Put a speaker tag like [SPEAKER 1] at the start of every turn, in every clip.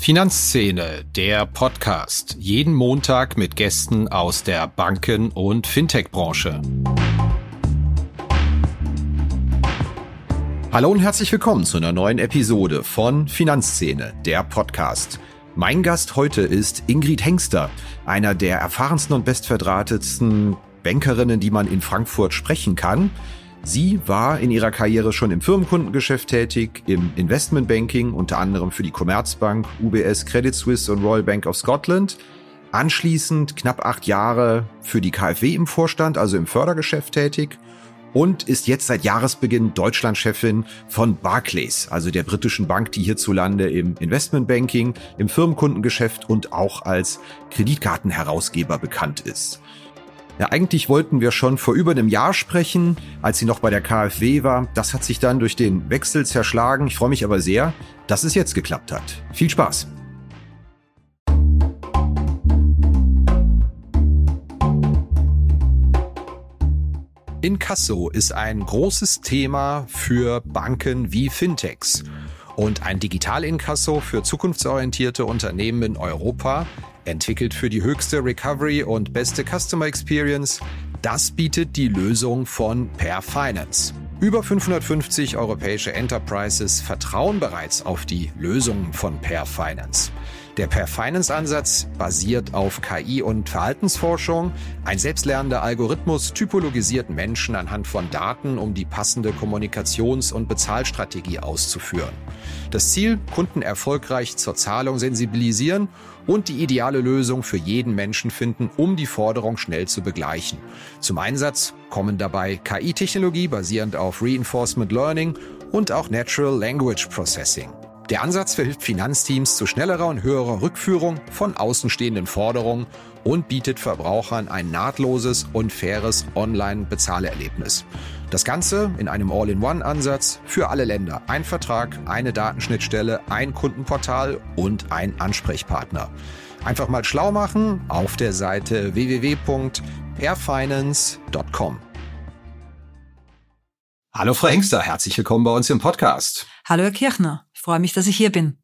[SPEAKER 1] Finanzszene, der Podcast. Jeden Montag mit Gästen aus der Banken- und Fintech-Branche. Hallo und herzlich willkommen zu einer neuen Episode von Finanzszene, der Podcast. Mein Gast heute ist Ingrid Hengster, einer der erfahrensten und bestverdrahtetsten Bankerinnen, die man in Frankfurt sprechen kann. Sie war in ihrer Karriere schon im Firmenkundengeschäft tätig, im Investmentbanking, unter anderem für die Commerzbank, UBS, Credit Suisse und Royal Bank of Scotland. Anschließend knapp acht Jahre für die KfW im Vorstand, also im Fördergeschäft tätig und ist jetzt seit Jahresbeginn Deutschlandchefin von Barclays, also der britischen Bank, die hierzulande im Investmentbanking, im Firmenkundengeschäft und auch als Kreditkartenherausgeber bekannt ist. Ja, eigentlich wollten wir schon vor über einem Jahr sprechen, als sie noch bei der KfW war. Das hat sich dann durch den Wechsel zerschlagen. Ich freue mich aber sehr, dass es jetzt geklappt hat. Viel Spaß! Inkasso ist ein großes Thema für Banken wie Fintechs. Und ein Digital-Inkasso für zukunftsorientierte Unternehmen in Europa Entwickelt für die höchste Recovery und beste Customer Experience, das bietet die Lösung von Per Finance. Über 550 europäische Enterprises vertrauen bereits auf die Lösungen von Per Finance. Der Per Finance Ansatz basiert auf KI und Verhaltensforschung. Ein selbstlernender Algorithmus typologisiert Menschen anhand von Daten, um die passende Kommunikations- und Bezahlstrategie auszuführen. Das Ziel, Kunden erfolgreich zur Zahlung sensibilisieren und die ideale Lösung für jeden Menschen finden, um die Forderung schnell zu begleichen. Zum Einsatz kommen dabei KI-Technologie basierend auf Reinforcement Learning und auch Natural Language Processing. Der Ansatz verhilft Finanzteams zu schnellerer und höherer Rückführung von außenstehenden Forderungen und bietet Verbrauchern ein nahtloses und faires Online-Bezahlerlebnis. Das Ganze in einem All-in-One-Ansatz für alle Länder. Ein Vertrag, eine Datenschnittstelle, ein Kundenportal und ein Ansprechpartner. Einfach mal schlau machen auf der Seite www.airfinance.com. Hallo Frau Hengster, herzlich willkommen bei uns im Podcast.
[SPEAKER 2] Hallo Herr Kirchner, ich freue mich, dass ich hier bin.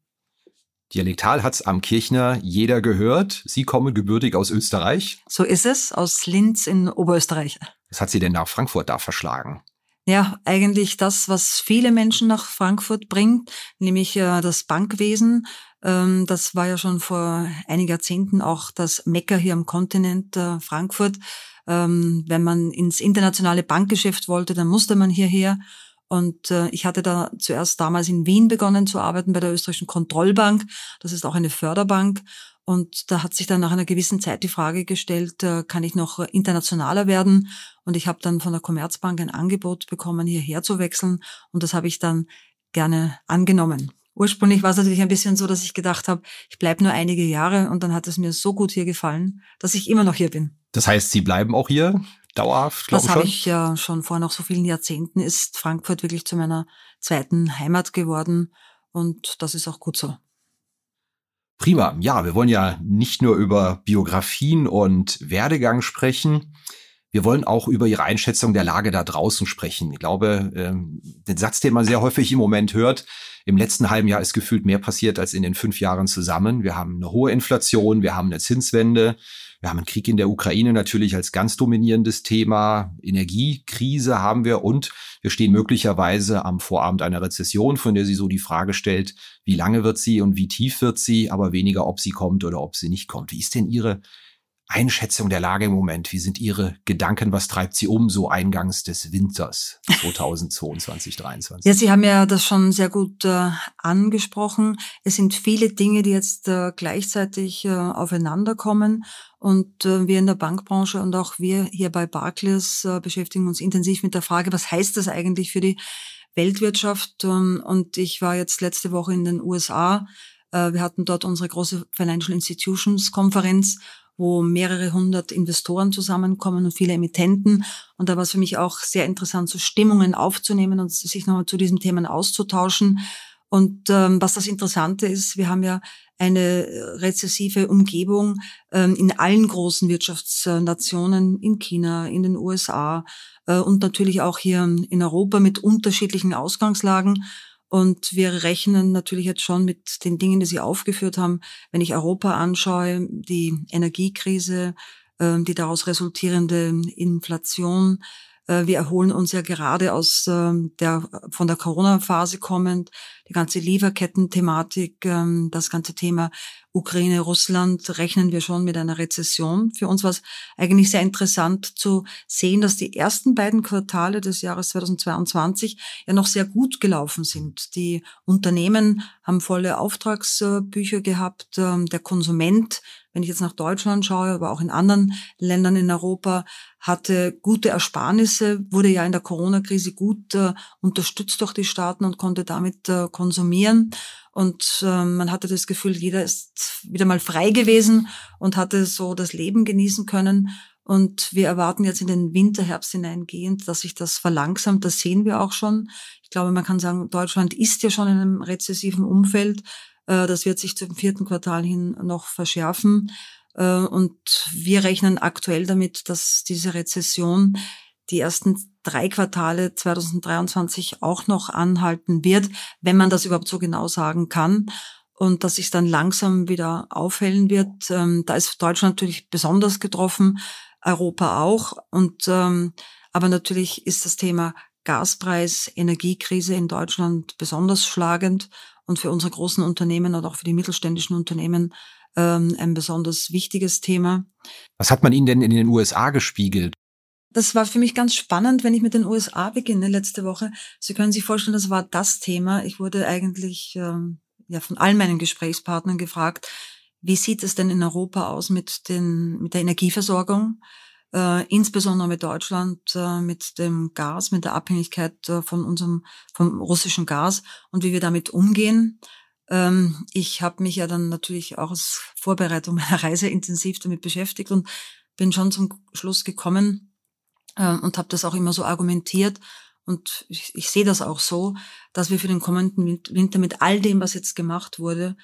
[SPEAKER 1] Dialektal hat's am Kirchner jeder gehört. Sie kommen gebürtig aus Österreich.
[SPEAKER 2] So ist es, aus Linz in Oberösterreich.
[SPEAKER 1] Was hat Sie denn nach Frankfurt da verschlagen?
[SPEAKER 2] Ja, eigentlich das, was viele Menschen nach Frankfurt bringt, nämlich äh, das Bankwesen. Ähm, das war ja schon vor einigen Jahrzehnten auch das Mecker hier am Kontinent äh, Frankfurt. Ähm, wenn man ins internationale Bankgeschäft wollte, dann musste man hierher. Und äh, ich hatte da zuerst damals in Wien begonnen zu arbeiten bei der österreichischen Kontrollbank. Das ist auch eine Förderbank. Und da hat sich dann nach einer gewissen Zeit die Frage gestellt, äh, kann ich noch internationaler werden? Und ich habe dann von der Commerzbank ein Angebot bekommen, hierher zu wechseln. Und das habe ich dann gerne angenommen. Ursprünglich war es natürlich ein bisschen so, dass ich gedacht habe, ich bleibe nur einige Jahre und dann hat es mir so gut hier gefallen, dass ich immer noch hier bin.
[SPEAKER 1] Das heißt, Sie bleiben auch hier dauerhaft.
[SPEAKER 2] Das habe ich ja schon vor noch so vielen Jahrzehnten ist Frankfurt wirklich zu meiner zweiten Heimat geworden und das ist auch gut so.
[SPEAKER 1] Prima. Ja, wir wollen ja nicht nur über Biografien und Werdegang sprechen. Wir wollen auch über Ihre Einschätzung der Lage da draußen sprechen. Ich glaube, ähm, den Satz, den man sehr häufig im Moment hört, im letzten halben Jahr ist gefühlt mehr passiert als in den fünf Jahren zusammen. Wir haben eine hohe Inflation, wir haben eine Zinswende, wir haben einen Krieg in der Ukraine natürlich als ganz dominierendes Thema. Energiekrise haben wir und wir stehen möglicherweise am Vorabend einer Rezession, von der sie so die Frage stellt, wie lange wird sie und wie tief wird sie, aber weniger, ob sie kommt oder ob sie nicht kommt. Wie ist denn Ihre Einschätzung der Lage im Moment? Wie sind Ihre Gedanken? Was treibt Sie um so eingangs des Winters 2022, 2023?
[SPEAKER 2] Ja, Sie haben ja das schon sehr gut äh, angesprochen. Es sind viele Dinge, die jetzt äh, gleichzeitig äh, aufeinander kommen. Und äh, wir in der Bankbranche und auch wir hier bei Barclays äh, beschäftigen uns intensiv mit der Frage, was heißt das eigentlich für die Weltwirtschaft? Ähm, und ich war jetzt letzte Woche in den USA. Äh, wir hatten dort unsere große Financial Institutions Konferenz wo mehrere hundert Investoren zusammenkommen und viele Emittenten. Und da war es für mich auch sehr interessant, so Stimmungen aufzunehmen und sich nochmal zu diesen Themen auszutauschen. Und ähm, was das Interessante ist, wir haben ja eine rezessive Umgebung ähm, in allen großen Wirtschaftsnationen, in China, in den USA äh, und natürlich auch hier in Europa mit unterschiedlichen Ausgangslagen. Und wir rechnen natürlich jetzt schon mit den Dingen, die Sie aufgeführt haben. Wenn ich Europa anschaue, die Energiekrise, ähm, die daraus resultierende Inflation, äh, wir erholen uns ja gerade aus ähm, der, von der Corona-Phase kommend, die ganze Lieferketten-Thematik, ähm, das ganze Thema Ukraine, Russland, rechnen wir schon mit einer Rezession. Für uns war es eigentlich sehr interessant zu sehen, dass die ersten beiden Quartale des Jahres 2022 ja noch sehr gut gelaufen sind. Die Unternehmen haben volle Auftragsbücher gehabt. Ähm, der Konsument wenn ich jetzt nach Deutschland schaue, aber auch in anderen Ländern in Europa, hatte gute Ersparnisse, wurde ja in der Corona-Krise gut äh, unterstützt durch die Staaten und konnte damit äh, konsumieren. Und äh, man hatte das Gefühl, jeder ist wieder mal frei gewesen und hatte so das Leben genießen können. Und wir erwarten jetzt in den Winter, Herbst hineingehend, dass sich das verlangsamt. Das sehen wir auch schon. Ich glaube, man kann sagen, Deutschland ist ja schon in einem rezessiven Umfeld. Äh, das wird sich zum vierten Quartal hin noch verschärfen. Äh, und wir rechnen aktuell damit, dass diese Rezession die ersten drei Quartale 2023 auch noch anhalten wird, wenn man das überhaupt so genau sagen kann. Und dass sich dann langsam wieder aufhellen wird. Ähm, da ist Deutschland natürlich besonders getroffen, Europa auch. Und ähm, aber natürlich ist das Thema Gaspreis, Energiekrise in Deutschland besonders schlagend und für unsere großen Unternehmen und auch für die mittelständischen Unternehmen ähm, ein besonders wichtiges Thema.
[SPEAKER 1] Was hat man Ihnen denn in den USA gespiegelt?
[SPEAKER 2] Das war für mich ganz spannend, wenn ich mit den USA beginne letzte Woche. Sie können sich vorstellen, das war das Thema. Ich wurde eigentlich ähm, ja von allen meinen Gesprächspartnern gefragt, wie sieht es denn in Europa aus mit den mit der Energieversorgung? äh, insbesondere mit Deutschland, äh, mit dem Gas, mit der Abhängigkeit äh, von unserem vom russischen Gas und wie wir damit umgehen. Ähm, ich habe mich ja dann natürlich auch als Vorbereitung meiner Reise intensiv damit beschäftigt und bin schon zum Schluss gekommen und habe das auch immer so argumentiert. Und ich, ich sehe das auch so, dass wir für den kommenden Winter mit all dem, was jetzt gemacht wurde,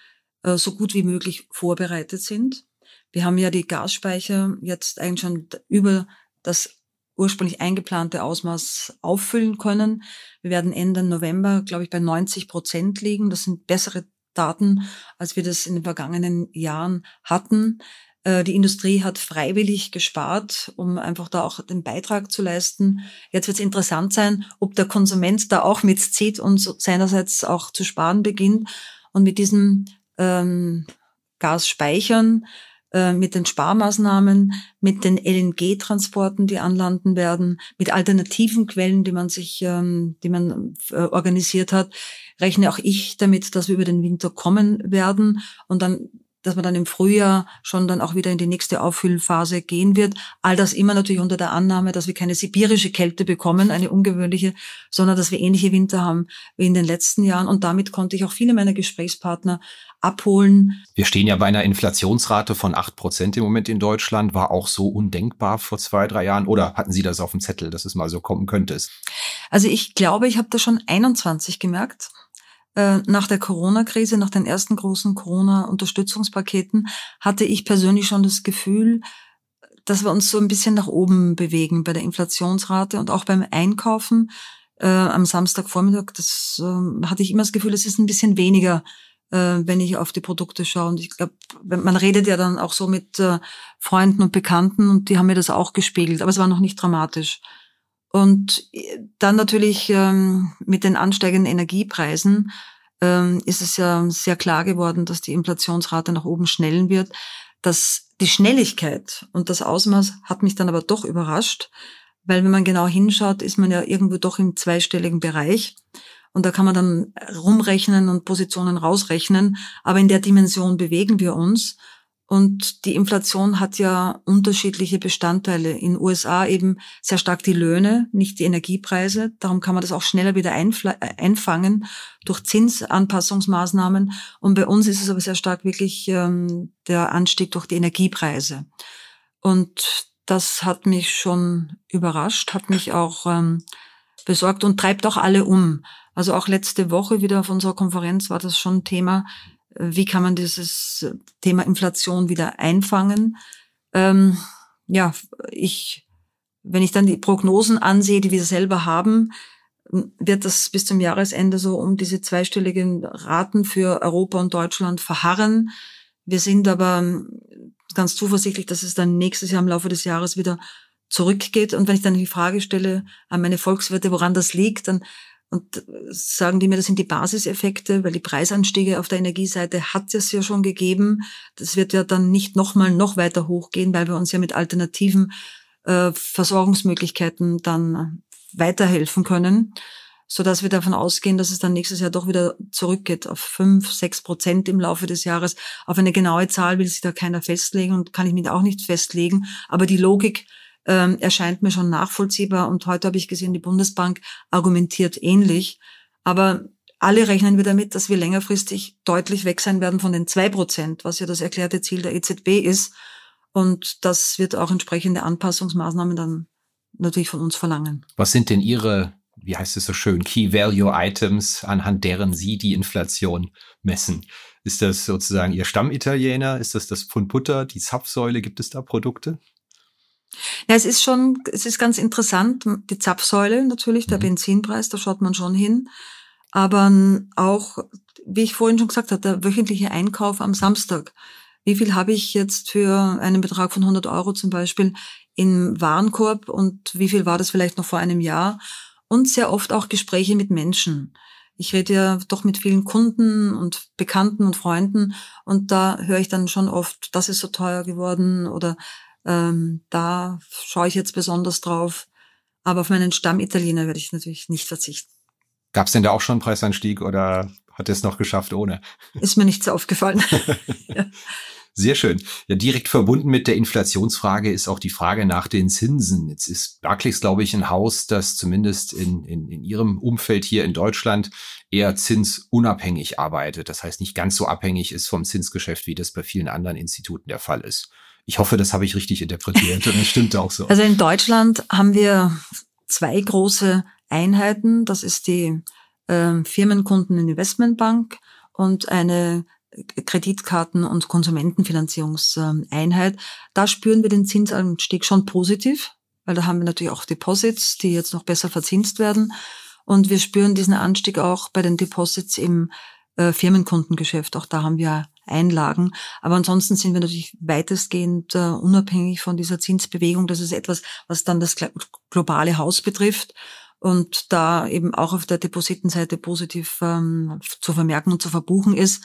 [SPEAKER 2] äh, so gut wie möglich vorbereitet sind. Wir haben ja die Gasspeicher jetzt eigentlich schon über das ursprünglich eingeplante Ausmaß auffüllen können. Wir werden Ende November, glaube ich, bei 90 Prozent liegen. Das sind bessere Daten, als wir das in den vergangenen Jahren hatten. Äh, die Industrie hat freiwillig gespart, um einfach da auch den Beitrag zu leisten. Jetzt wird es interessant sein, ob der Konsument da auch mitzieht und seinerseits auch zu sparen beginnt. Und mit diesen ähm, Gasspeichern äh, mit den Sparmaßnahmen, mit den LNG-Transporten, die anlanden werden, mit alternativen Quellen, die man sich, ähm, die man äh, organisiert hat, rechne auch ich damit, dass wir über den Winter kommen werden und dann dass man dann im Frühjahr schon dann auch wieder in die nächste Auffüllphase gehen wird. All das immer natürlich unter der Annahme, dass wir keine sibirische Kälte bekommen, eine ungewöhnliche, sondern dass wir ähnliche Winter haben wie in den letzten Jahren. Und damit konnte ich auch viele meiner Gesprächspartner abholen.
[SPEAKER 1] Wir stehen ja bei einer Inflationsrate von acht Prozent im Moment in Deutschland. War auch so undenkbar vor zwei, drei Jahren? Oder hatten Sie das auf dem Zettel, dass es mal so kommen könnte?
[SPEAKER 2] Also ich glaube, ich habe da schon 21 gemerkt. Äh, nach der Corona-Krise, nach den ersten großen Corona-Unterstützungspaketen, hatte ich persönlich schon das Gefühl, dass wir uns so ein bisschen nach oben bewegen bei der Inflationsrate und auch beim Einkaufen äh, am Samstagvormittag. Das äh, hatte ich immer das Gefühl, es ist ein bisschen weniger, äh, wenn ich auf die Produkte schaue. Und ich glaube, man redet ja dann auch so mit äh, Freunden und Bekannten und die haben mir das auch gespiegelt, aber es war noch nicht dramatisch. Und äh, dann natürlich ähm, mit den ansteigenden Energiepreisen ähm, ist es ja sehr klar geworden, dass die Inflationsrate nach oben schnellen wird. Dass die Schnelligkeit und das Ausmaß hat mich dann aber doch überrascht, weil wenn man genau hinschaut, ist man ja irgendwo doch im zweistelligen Bereich. Und da kann man dann rumrechnen und Positionen rausrechnen. Aber in der Dimension bewegen wir uns. Und die Inflation hat ja unterschiedliche Bestandteile. In USA eben sehr stark die Löhne, nicht die Energiepreise. Darum kann man das auch schneller wieder äh, einfangen durch Zinsanpassungsmaßnahmen. Und bei uns ist es aber sehr stark wirklich ähm, der Anstieg durch die Energiepreise. Und das hat mich schon überrascht, hat mich auch ähm, besorgt und treibt auch alle um. Also auch letzte Woche wieder auf unserer Konferenz war das schon Thema, wie kann man dieses Thema Inflation wieder einfangen? Ähm, ja, ich, wenn ich dann die Prognosen ansehe, die wir selber haben, wird das bis zum Jahresende so um diese zweistelligen Raten für Europa und Deutschland verharren. Wir sind aber ganz zuversichtlich, dass es dann nächstes Jahr im Laufe des Jahres wieder zurückgeht. Und wenn ich dann die Frage stelle an meine Volkswirte, woran das liegt, dann und sagen die mir, das sind die Basiseffekte, weil die Preisanstiege auf der Energieseite hat es ja schon gegeben. Das wird ja dann nicht nochmal noch weiter hochgehen, weil wir uns ja mit alternativen äh, Versorgungsmöglichkeiten dann weiterhelfen können, so dass wir davon ausgehen, dass es dann nächstes Jahr doch wieder zurückgeht auf fünf, sechs Prozent im Laufe des Jahres. Auf eine genaue Zahl will sich da keiner festlegen und kann ich mich auch nicht festlegen. Aber die Logik ähm, erscheint mir schon nachvollziehbar. Und heute habe ich gesehen, die Bundesbank argumentiert ähnlich. Aber alle rechnen wir damit, dass wir längerfristig deutlich weg sein werden von den zwei Prozent, was ja das erklärte Ziel der EZB ist. Und das wird auch entsprechende Anpassungsmaßnahmen dann natürlich von uns verlangen.
[SPEAKER 1] Was sind denn Ihre, wie heißt es so schön, Key Value Items, anhand deren Sie die Inflation messen? Ist das sozusagen Ihr Stammitaliener? Ist das das Pfund Butter, die Zapfsäule? Gibt es da Produkte?
[SPEAKER 2] Ja, es ist schon, es ist ganz interessant, die Zapfsäule natürlich, der mhm. Benzinpreis, da schaut man schon hin. Aber auch, wie ich vorhin schon gesagt habe, der wöchentliche Einkauf am Samstag. Wie viel habe ich jetzt für einen Betrag von 100 Euro zum Beispiel im Warenkorb und wie viel war das vielleicht noch vor einem Jahr? Und sehr oft auch Gespräche mit Menschen. Ich rede ja doch mit vielen Kunden und Bekannten und Freunden und da höre ich dann schon oft, das ist so teuer geworden oder ähm, da schaue ich jetzt besonders drauf. Aber auf meinen Stammitaliener werde ich natürlich nicht verzichten.
[SPEAKER 1] Gab es denn da auch schon einen Preisanstieg oder hat es noch geschafft ohne?
[SPEAKER 2] Ist mir nichts aufgefallen.
[SPEAKER 1] ja. Sehr schön. Ja, direkt verbunden mit der Inflationsfrage ist auch die Frage nach den Zinsen. Jetzt ist Barclays, glaube ich, ein Haus, das zumindest in, in, in Ihrem Umfeld hier in Deutschland eher zinsunabhängig arbeitet. Das heißt, nicht ganz so abhängig ist vom Zinsgeschäft, wie das bei vielen anderen Instituten der Fall ist. Ich hoffe, das habe ich richtig interpretiert und das stimmt auch so.
[SPEAKER 2] Also in Deutschland haben wir zwei große Einheiten. Das ist die äh, Firmenkunden Investmentbank und eine Kreditkarten- und Konsumentenfinanzierungseinheit. Da spüren wir den Zinsanstieg schon positiv, weil da haben wir natürlich auch Deposits, die jetzt noch besser verzinst werden. Und wir spüren diesen Anstieg auch bei den Deposits im äh, Firmenkundengeschäft. Auch da haben wir Einlagen. Aber ansonsten sind wir natürlich weitestgehend äh, unabhängig von dieser Zinsbewegung. Das ist etwas, was dann das globale Haus betrifft und da eben auch auf der Depositenseite positiv ähm, zu vermerken und zu verbuchen ist.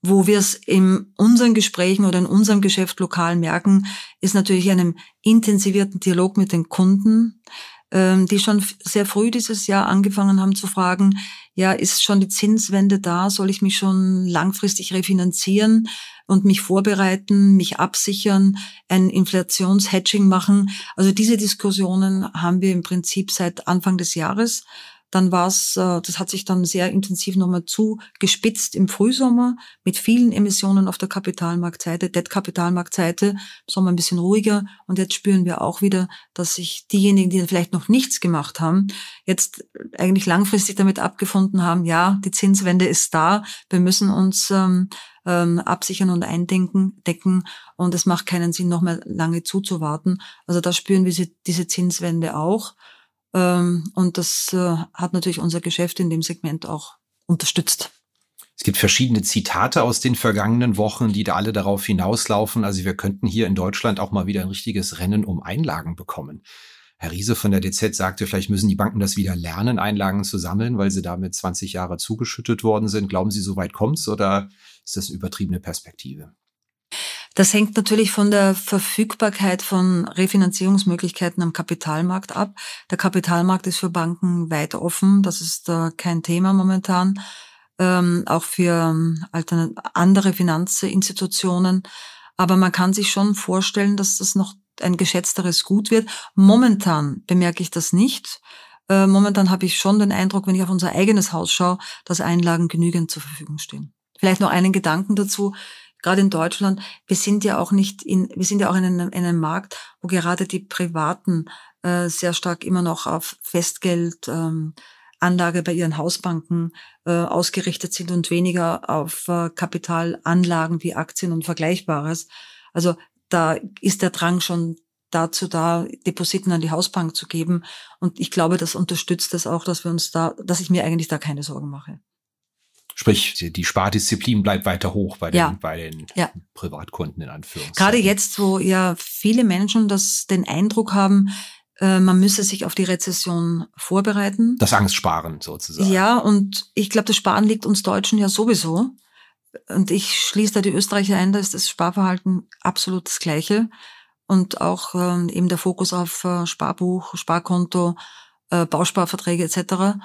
[SPEAKER 2] Wo wir es in unseren Gesprächen oder in unserem Geschäft lokal merken, ist natürlich einem intensivierten Dialog mit den Kunden, ähm, die schon sehr früh dieses Jahr angefangen haben zu fragen, ja, ist schon die Zinswende da? Soll ich mich schon langfristig refinanzieren und mich vorbereiten, mich absichern, ein Inflationshedging machen? Also diese Diskussionen haben wir im Prinzip seit Anfang des Jahres. Dann war es, äh, das hat sich dann sehr intensiv nochmal zugespitzt im Frühsommer mit vielen Emissionen auf der Kapitalmarktseite, Debt-Kapitalmarktseite, Sommer ein bisschen ruhiger. Und jetzt spüren wir auch wieder, dass sich diejenigen, die vielleicht noch nichts gemacht haben, jetzt eigentlich langfristig damit abgefunden haben, ja, die Zinswende ist da, wir müssen uns ähm, ähm, absichern und eindenken, decken und es macht keinen Sinn, noch mehr lange zuzuwarten. Also da spüren wir diese Zinswende auch. Ähm, und das äh, hat natürlich unser Geschäft in dem Segment auch unterstützt.
[SPEAKER 1] Es gibt verschiedene Zitate aus den vergangenen Wochen, die da alle darauf hinauslaufen. Also wir könnten hier in Deutschland auch mal wieder ein richtiges Rennen um Einlagen bekommen. Herr Riese von der DZ sagte, vielleicht müssen die Banken das wieder lernen, Einlagen zu sammeln, weil sie damit 20 Jahre zugeschüttet worden sind. Glauben Sie, so weit kommt's oder ist das eine übertriebene Perspektive?
[SPEAKER 2] Das hängt natürlich von der Verfügbarkeit von Refinanzierungsmöglichkeiten am Kapitalmarkt ab. Der Kapitalmarkt ist für Banken weit offen. Das ist äh, kein Thema momentan. Ähm, auch für ähm, andere Finanzinstitutionen. Aber man kann sich schon vorstellen, dass das noch ein geschätzteres Gut wird. Momentan bemerke ich das nicht. Äh, momentan habe ich schon den Eindruck, wenn ich auf unser eigenes Haus schaue, dass Einlagen genügend zur Verfügung stehen. Vielleicht noch einen Gedanken dazu gerade in Deutschland, wir sind ja auch nicht in, wir sind ja auch in einem, in einem Markt, wo gerade die Privaten äh, sehr stark immer noch auf Festgeld, ähm, Anlage bei ihren Hausbanken äh, ausgerichtet sind und weniger auf äh, Kapitalanlagen wie Aktien und Vergleichbares. Also da ist der Drang schon dazu da, Depositen an die Hausbank zu geben. Und ich glaube, das unterstützt das auch, dass wir uns da, dass ich mir eigentlich da keine Sorgen mache.
[SPEAKER 1] Sprich, die Spardisziplin bleibt weiter hoch bei den,
[SPEAKER 2] Ja.
[SPEAKER 1] bei den
[SPEAKER 2] Ja.
[SPEAKER 1] Privatkunden in Anführungszeichen.
[SPEAKER 2] Gerade jetzt, wo ja viele Menschen das, den Eindruck haben, äh, man müsse sich auf die Rezession vorbereiten.
[SPEAKER 1] Das Angstsparen sozusagen.
[SPEAKER 2] Ja, und ich glaube, das Sparen liegt uns Deutschen ja sowieso. Und ich schließe da die Österreicher ein, da ist das Sparverhalten absolut das gleiche. Und auch ähm, eben der Fokus auf äh, Sparbuch, Sparkonto, äh, Bausparverträge etc.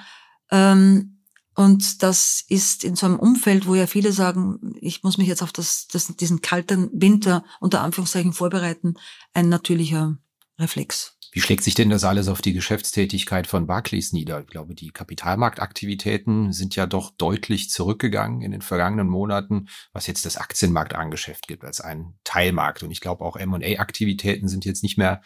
[SPEAKER 2] Ähm, und das ist in so einem Umfeld, wo ja viele sagen, ich muss mich jetzt auf das, das, diesen kalten Winter unter Anführungszeichen vorbereiten, ein natürlicher Reflex.
[SPEAKER 1] Wie schlägt sich denn das alles auf die Geschäftstätigkeit von Barclays nieder? Ich glaube, die Kapitalmarktaktivitäten sind ja doch deutlich zurückgegangen in den vergangenen Monaten, was jetzt das Aktienmarktangeschäft gibt als einen Teilmarkt. Und ich glaube, auch M&A-Aktivitäten sind jetzt nicht mehr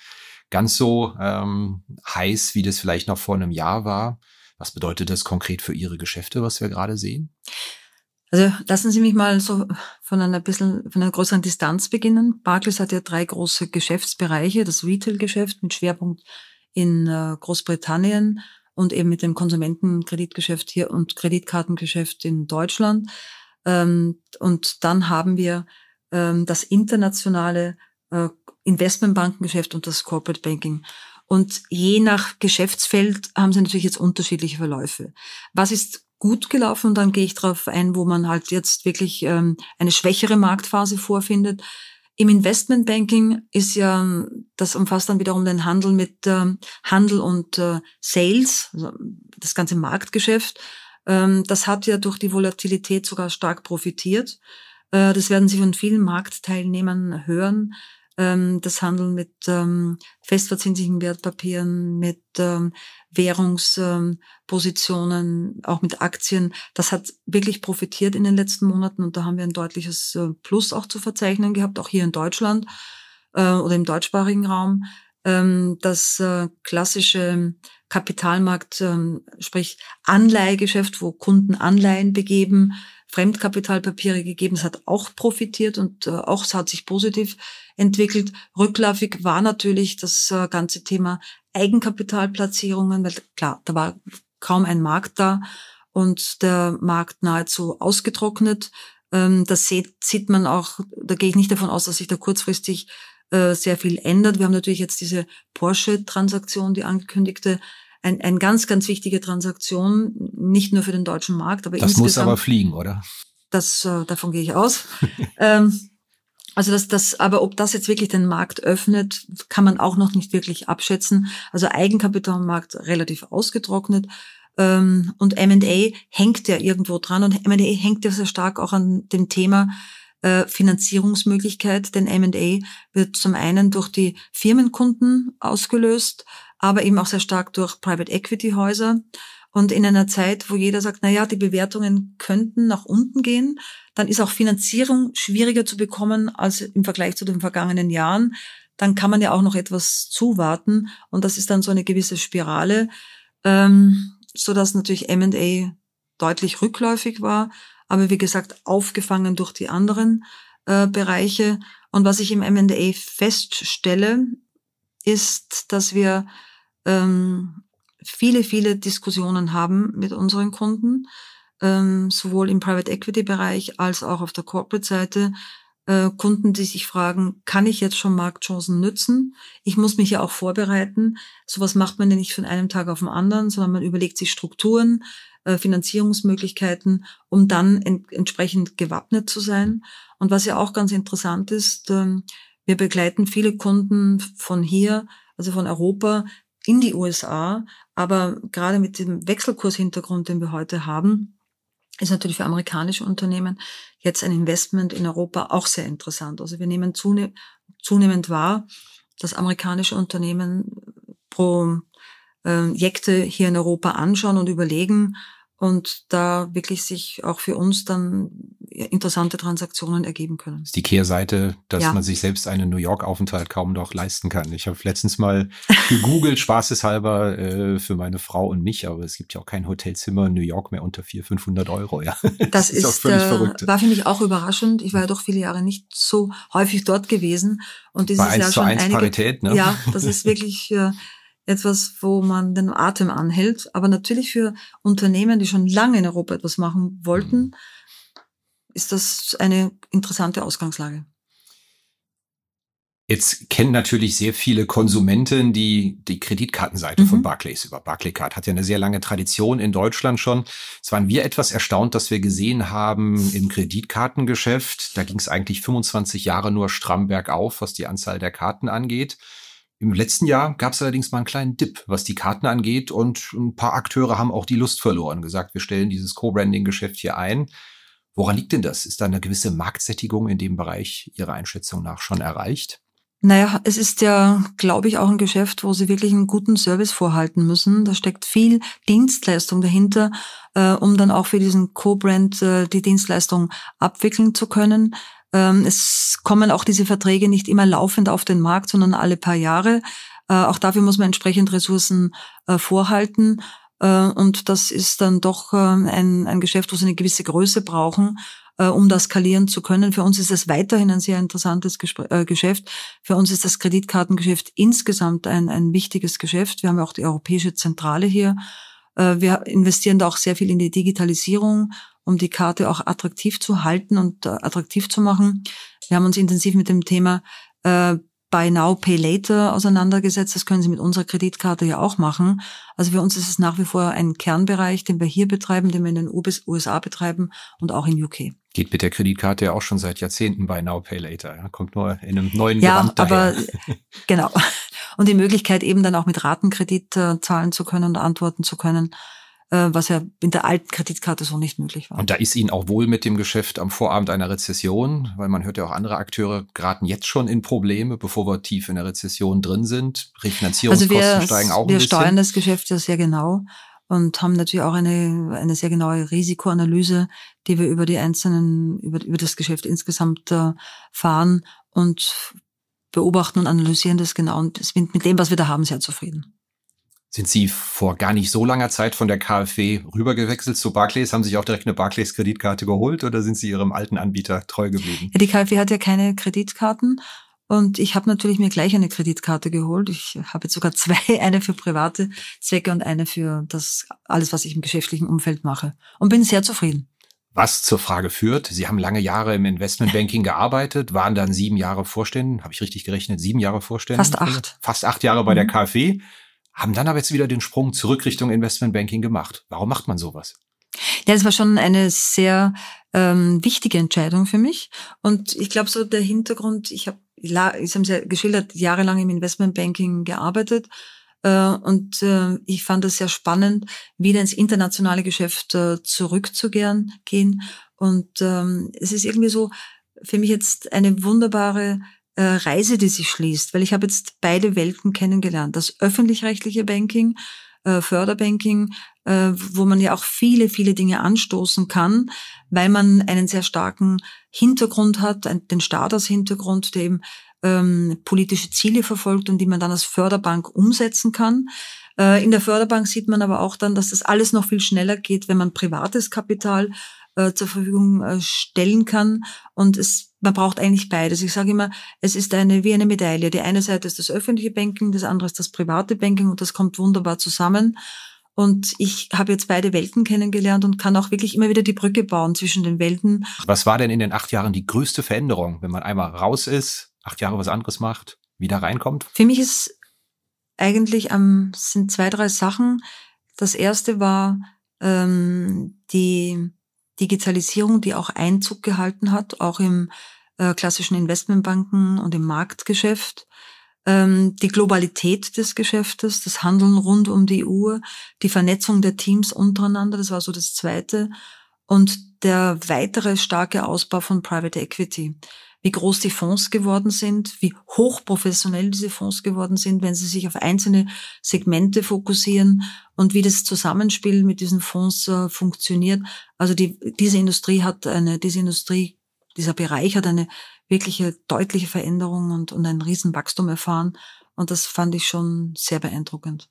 [SPEAKER 1] ganz so ähm, heiß, wie das vielleicht noch vor einem Jahr war. Was bedeutet das konkret für Ihre Geschäfte, was wir gerade sehen?
[SPEAKER 2] Also lassen Sie mich mal so von einer bisschen, von einer größeren Distanz beginnen. Barclays hat ja drei große Geschäftsbereiche. Das Retail-Geschäft mit Schwerpunkt in äh, Großbritannien und eben mit dem Konsumentenkreditgeschäft hier und Kreditkartengeschäft in Deutschland. Ähm, und dann haben wir ähm, das internationale äh, Investmentbankengeschäft und das Corporate Banking. Und je nach Geschäftsfeld haben sie natürlich jetzt unterschiedliche Verläufe. Was ist gut gelaufen? Und dann gehe ich darauf ein, wo man halt jetzt wirklich ähm, eine schwächere Marktphase vorfindet. Im Investmentbanking ist ja, das umfasst dann wiederum den Handel mit ähm, Handel und äh, Sales, also das ganze Marktgeschäft. Ähm, das hat ja durch die Volatilität sogar stark profitiert. Äh, das werden Sie von vielen Marktteilnehmern hören ähm, das Handeln mit ähm, festverzinslichen Wertpapieren, mit ähm, Währungspositionen, auch mit Aktien. Das hat wirklich profitiert in den letzten Monaten und da haben wir ein deutliches äh, Plus auch zu verzeichnen gehabt, auch hier in Deutschland äh, oder im deutschsprachigen Raum. Ähm, das äh, klassische Kapitalmarkt, ähm, sprich Anleihegeschäft, wo Kunden Anleihen begeben, Fremdkapitalpapiere gegeben. Es hat auch profitiert und äh, auch es hat sich positiv entwickelt. Rückläufig war natürlich das äh, ganze Thema Eigenkapitalplatzierungen, weil klar, da war kaum ein Markt da und der Markt nahezu ausgetrocknet. Ähm, das sieht, sieht man auch, da gehe ich nicht davon aus, dass sich da kurzfristig äh, sehr viel ändert. Wir haben natürlich jetzt diese Porsche-Transaktion, die angekündigte, ein, ein ganz, ganz wichtige Transaktion, nicht nur für den deutschen Markt, aber
[SPEAKER 1] Das
[SPEAKER 2] insgesamt.
[SPEAKER 1] muss aber fliegen, oder?
[SPEAKER 2] Das, äh, davon gehe ich aus. ähm, also das, das, aber ob das jetzt wirklich den Markt öffnet, kann man auch noch nicht wirklich abschätzen. Also Eigenkapitalmarkt relativ ausgetrocknet. Ähm, und M&A hängt ja irgendwo dran und M&A hängt ja sehr stark auch an dem Thema äh, Finanzierungsmöglichkeit, denn M&A wird zum einen durch die Firmenkunden ausgelöst, aber eben auch sehr stark durch Private Equity Häuser. Und in einer Zeit, wo jeder sagt, na ja, die Bewertungen könnten nach unten gehen, dann ist auch Finanzierung schwieriger zu bekommen als im Vergleich zu den vergangenen Jahren. Dann kann man ja auch noch etwas zuwarten und das ist dann so eine gewisse Spirale, ähm, so dass natürlich M&A deutlich rückläufig war, aber wie gesagt aufgefangen durch die anderen äh, Bereiche. Und was ich im M&A feststelle, ist, dass wir ähm, viele, viele Diskussionen haben mit unseren Kunden, ähm, sowohl im Private Equity Bereich als auch auf der Corporate Seite. Äh, Kunden, die sich fragen, kann ich jetzt schon Marktchancen nützen? Ich muss mich ja auch vorbereiten. Sowas macht man ja nicht von einem Tag auf den anderen, sondern man überlegt sich Strukturen, äh, Finanzierungsmöglichkeiten, um dann en entsprechend gewappnet zu sein. Und was ja auch ganz interessant ist, ähm, wir begleiten viele Kunden von hier, also von Europa, in die USA. Aber gerade mit dem Wechselkurshintergrund, den wir heute haben, ist natürlich für amerikanische Unternehmen jetzt ein Investment in Europa auch sehr interessant. Also wir nehmen zune zunehmend wahr, dass amerikanische Unternehmen Projekte hier in Europa anschauen und überlegen, und da wirklich sich auch für uns dann interessante Transaktionen ergeben können. Das
[SPEAKER 1] ist die Kehrseite, dass ja. man sich selbst einen New York-Aufenthalt kaum noch leisten kann. Ich habe letztens mal gegoogelt, spaßeshalber äh, für meine Frau und mich, aber es gibt ja auch kein Hotelzimmer in New York mehr unter 400, 500 Euro. Ja.
[SPEAKER 2] Das, das ist, ist äh, verrückt. war für mich auch überraschend. Ich war ja doch viele Jahre nicht so häufig dort gewesen. Und dieses
[SPEAKER 1] Bei 1 Jahr zu 1 einige, Parität, ne?
[SPEAKER 2] Ja, das ist wirklich äh, etwas, wo man den Atem anhält. Aber natürlich für Unternehmen, die schon lange in Europa etwas machen wollten, mhm. ist das eine interessante Ausgangslage.
[SPEAKER 1] Jetzt kennen natürlich sehr viele Konsumenten die, die Kreditkartenseite mhm. von Barclays über. Barclaycard hat ja eine sehr lange Tradition in Deutschland schon. Es waren wir etwas erstaunt, dass wir gesehen haben im Kreditkartengeschäft, da ging es eigentlich 25 Jahre nur stramm bergauf, was die Anzahl der Karten angeht. Im letzten Jahr gab es allerdings mal einen kleinen Dip, was die Karten angeht, und ein paar Akteure haben auch die Lust verloren, gesagt, wir stellen dieses Co-Branding-Geschäft hier ein. Woran liegt denn das? Ist da eine gewisse Marktsättigung in dem Bereich Ihrer Einschätzung nach schon erreicht?
[SPEAKER 2] Naja, es ist ja, glaube ich, auch ein Geschäft, wo Sie wirklich einen guten Service vorhalten müssen. Da steckt viel Dienstleistung dahinter, äh, um dann auch für diesen Co-Brand äh, die Dienstleistung abwickeln zu können. Ähm, es kommen auch diese Verträge nicht immer laufend auf den Markt, sondern alle paar Jahre. Äh, auch dafür muss man entsprechend Ressourcen äh, vorhalten. Äh, und das ist dann doch ein, ein Geschäft, wo sie eine gewisse Größe brauchen, um das skalieren zu können. Für uns ist es weiterhin ein sehr interessantes Geschäft. Für uns ist das Kreditkartengeschäft insgesamt ein, ein wichtiges Geschäft. Wir haben ja auch die Europäische Zentrale hier. Wir investieren da auch sehr viel in die Digitalisierung um die Karte auch attraktiv zu halten und äh, attraktiv zu machen. Wir haben uns intensiv mit dem Thema äh, Buy Now, Pay Later auseinandergesetzt. Das können Sie mit unserer Kreditkarte ja auch machen. Also für uns ist es nach wie vor ein Kernbereich, den wir hier betreiben, den wir in den USA betreiben und auch in UK.
[SPEAKER 1] Geht mit der Kreditkarte ja auch schon seit Jahrzehnten Buy Now, Pay Later. Kommt nur in einem neuen
[SPEAKER 2] ja, Gewand daher. aber genau. Und die Möglichkeit eben dann auch mit Ratenkredit äh, zahlen zu können und antworten zu können äh, was ja in der alten Kreditkarte so nicht möglich war.
[SPEAKER 1] Und da ist Ihnen auch wohl mit dem Geschäft am Vorabend einer Rezession, weil man hört ja auch andere Akteure geraten jetzt schon in Probleme, bevor wir tief in der Rezession drin sind. Refinanzierungskosten also wir, steigen auch ein
[SPEAKER 2] Wir
[SPEAKER 1] bisschen.
[SPEAKER 2] steuern das Geschäft ja sehr genau und haben natürlich auch eine, eine sehr genaue Risikoanalyse, die wir über die einzelnen, über, über das Geschäft insgesamt äh, fahren und beobachten und analysieren das genau und sind mit dem, was wir da haben, sehr zufrieden.
[SPEAKER 1] Sind Sie vor gar nicht so langer Zeit von der KfW rübergewechselt zu Barclays? Haben Sie sich auch direkt eine Barclays-Kreditkarte geholt oder sind Sie Ihrem alten Anbieter treu geblieben?
[SPEAKER 2] Ja, die KfW hat ja keine Kreditkarten und ich habe natürlich mir gleich eine Kreditkarte geholt. Ich habe jetzt sogar zwei, eine für private Zwecke und eine für das alles, was ich im geschäftlichen Umfeld mache und bin sehr zufrieden.
[SPEAKER 1] Was zur Frage führt, Sie haben lange Jahre im Investmentbanking gearbeitet, waren dann sieben Jahre Vorständen, habe ich richtig gerechnet, sieben Jahre Vorständen?
[SPEAKER 2] Fast acht.
[SPEAKER 1] Fast acht Jahre bei mhm. der KfW haben dann aber jetzt wieder den Sprung zurück Richtung Investmentbanking gemacht. Warum macht man sowas?
[SPEAKER 2] Ja, das war schon eine sehr ähm, wichtige Entscheidung für mich. Und ich glaube, so der Hintergrund, ich habe, ich habe es ja geschildert, jahrelang im Investmentbanking gearbeitet. Äh, und äh, ich fand es sehr spannend, wieder ins internationale Geschäft äh, zurückzugehen. Gehen. Und ähm, es ist irgendwie so für mich jetzt eine wunderbare Reise, die sich schließt, weil ich habe jetzt beide Welten kennengelernt. Das öffentlich-rechtliche Banking, Förderbanking, wo man ja auch viele, viele Dinge anstoßen kann, weil man einen sehr starken Hintergrund hat, den Staat als Hintergrund, der eben ähm, politische Ziele verfolgt und die man dann als Förderbank umsetzen kann. Äh, in der Förderbank sieht man aber auch dann, dass das alles noch viel schneller geht, wenn man privates Kapital äh, zur Verfügung äh, stellen kann. Und es, man braucht eigentlich beides. Ich sage immer, es ist eine wie eine Medaille. Die eine Seite ist das öffentliche Banking, das andere ist das private Banking und das kommt wunderbar zusammen. Und ich habe jetzt beide Welten kennengelernt und kann auch wirklich immer wieder die Brücke bauen zwischen den Welten.
[SPEAKER 1] Was war denn in den acht Jahren die größte Veränderung, wenn man einmal raus ist, acht Jahre was anderes macht, wieder reinkommt?
[SPEAKER 2] Für mich ist eigentlich ähm, sind zwei, drei Sachen. Das erste war ähm, die Digitalisierung, die auch Einzug gehalten hat, auch im äh, klassischen Investmentbanken und im Marktgeschäft. Ähm, die Globalität des Geschäftes, das Handeln rund um die Uhr, die Vernetzung der Teams untereinander, das war so das Zweite. Und der weitere starke Ausbau von Private Equity. Wie groß die Fonds geworden sind, wie hochprofessionell diese Fonds geworden sind, wenn sie sich auf einzelne Segmente fokussieren und wie das Zusammenspiel mit diesen Fonds äh, funktioniert. Also die, diese Industrie hat eine, diese Industrie, dieser Bereich hat eine wirkliche deutliche Veränderung und, und ein Riesenwachstum erfahren. Und das fand ich schon sehr beeindruckend.